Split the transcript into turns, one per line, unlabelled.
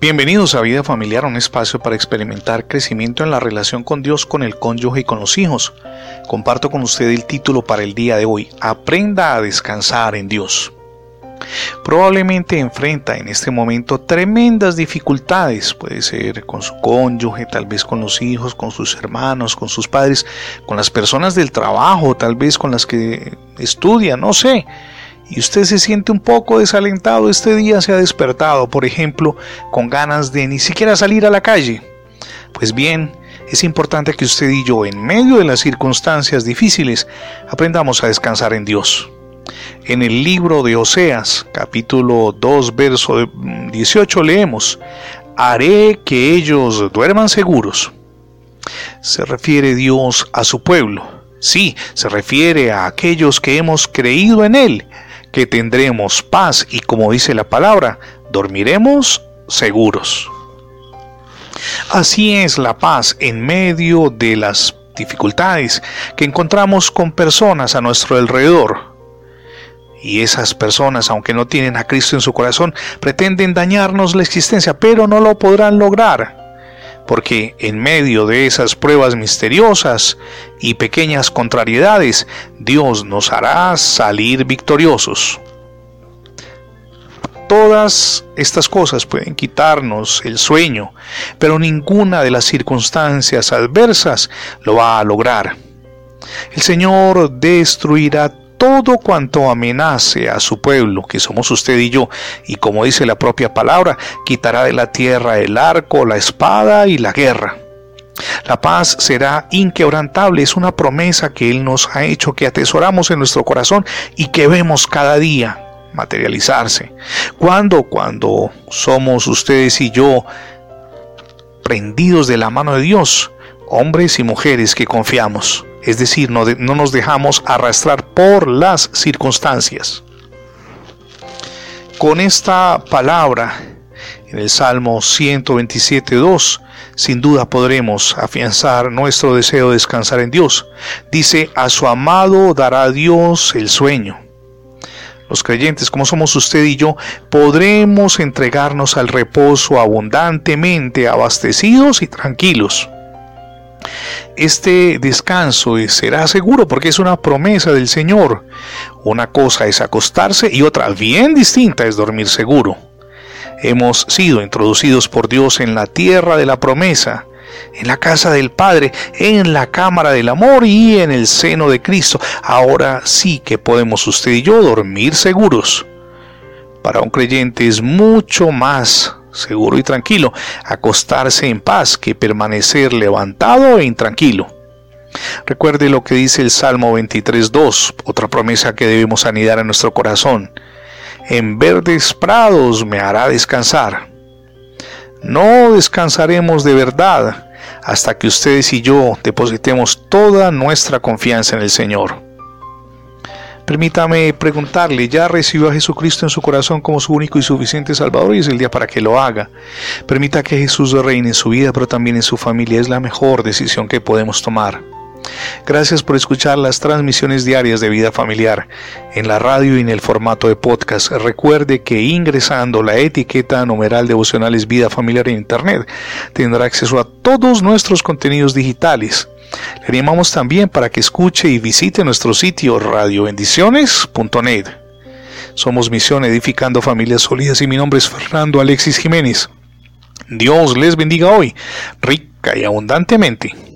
Bienvenidos a Vida Familiar, un espacio para experimentar crecimiento en la relación con Dios, con el cónyuge y con los hijos. Comparto con usted el título para el día de hoy, Aprenda a descansar en Dios. Probablemente enfrenta en este momento tremendas dificultades, puede ser con su cónyuge, tal vez con los hijos, con sus hermanos, con sus padres, con las personas del trabajo, tal vez con las que estudia, no sé y usted se siente un poco desalentado este día, se ha despertado, por ejemplo, con ganas de ni siquiera salir a la calle. Pues bien, es importante que usted y yo, en medio de las circunstancias difíciles, aprendamos a descansar en Dios. En el libro de Oseas, capítulo 2, verso 18, leemos, Haré que ellos duerman seguros. Se refiere Dios a su pueblo. Sí, se refiere a aquellos que hemos creído en Él que tendremos paz y como dice la palabra, dormiremos seguros. Así es la paz en medio de las dificultades que encontramos con personas a nuestro alrededor. Y esas personas, aunque no tienen a Cristo en su corazón, pretenden dañarnos la existencia, pero no lo podrán lograr porque en medio de esas pruebas misteriosas y pequeñas contrariedades, Dios nos hará salir victoriosos. Todas estas cosas pueden quitarnos el sueño, pero ninguna de las circunstancias adversas lo va a lograr. El Señor destruirá todo cuanto amenace a su pueblo, que somos usted y yo, y como dice la propia palabra, quitará de la tierra el arco, la espada y la guerra. La paz será inquebrantable, es una promesa que Él nos ha hecho, que atesoramos en nuestro corazón y que vemos cada día materializarse. ¿Cuándo? Cuando somos ustedes y yo prendidos de la mano de Dios, hombres y mujeres que confiamos es decir, no, nos dejamos arrastrar por las circunstancias. Con esta palabra, en el Salmo 127.2, sin duda podremos afianzar nuestro deseo de descansar en Dios. Dice, a su amado dará Dios el sueño. Los creyentes, como somos usted y yo, podremos entregarnos al reposo abundantemente, abastecidos y tranquilos este descanso será seguro porque es una promesa del Señor. Una cosa es acostarse y otra bien distinta es dormir seguro. Hemos sido introducidos por Dios en la tierra de la promesa, en la casa del Padre, en la cámara del amor y en el seno de Cristo. Ahora sí que podemos usted y yo dormir seguros. Para un creyente es mucho más seguro y tranquilo, acostarse en paz que permanecer levantado e intranquilo. Recuerde lo que dice el Salmo 23.2, otra promesa que debemos anidar en nuestro corazón. En verdes prados me hará descansar. No descansaremos de verdad hasta que ustedes y yo depositemos toda nuestra confianza en el Señor. Permítame preguntarle, ¿ya recibió a Jesucristo en su corazón como su único y suficiente Salvador y es el día para que lo haga? Permita que Jesús reine en su vida, pero también en su familia. Es la mejor decisión que podemos tomar. Gracias por escuchar las transmisiones diarias de vida familiar en la radio y en el formato de podcast. Recuerde que ingresando la etiqueta numeral devocionales vida familiar en internet tendrá acceso a todos nuestros contenidos digitales le animamos también para que escuche y visite nuestro sitio radiobendiciones.net. Somos Misión Edificando Familias Sólidas y mi nombre es Fernando Alexis Jiménez. Dios les bendiga hoy, rica y abundantemente.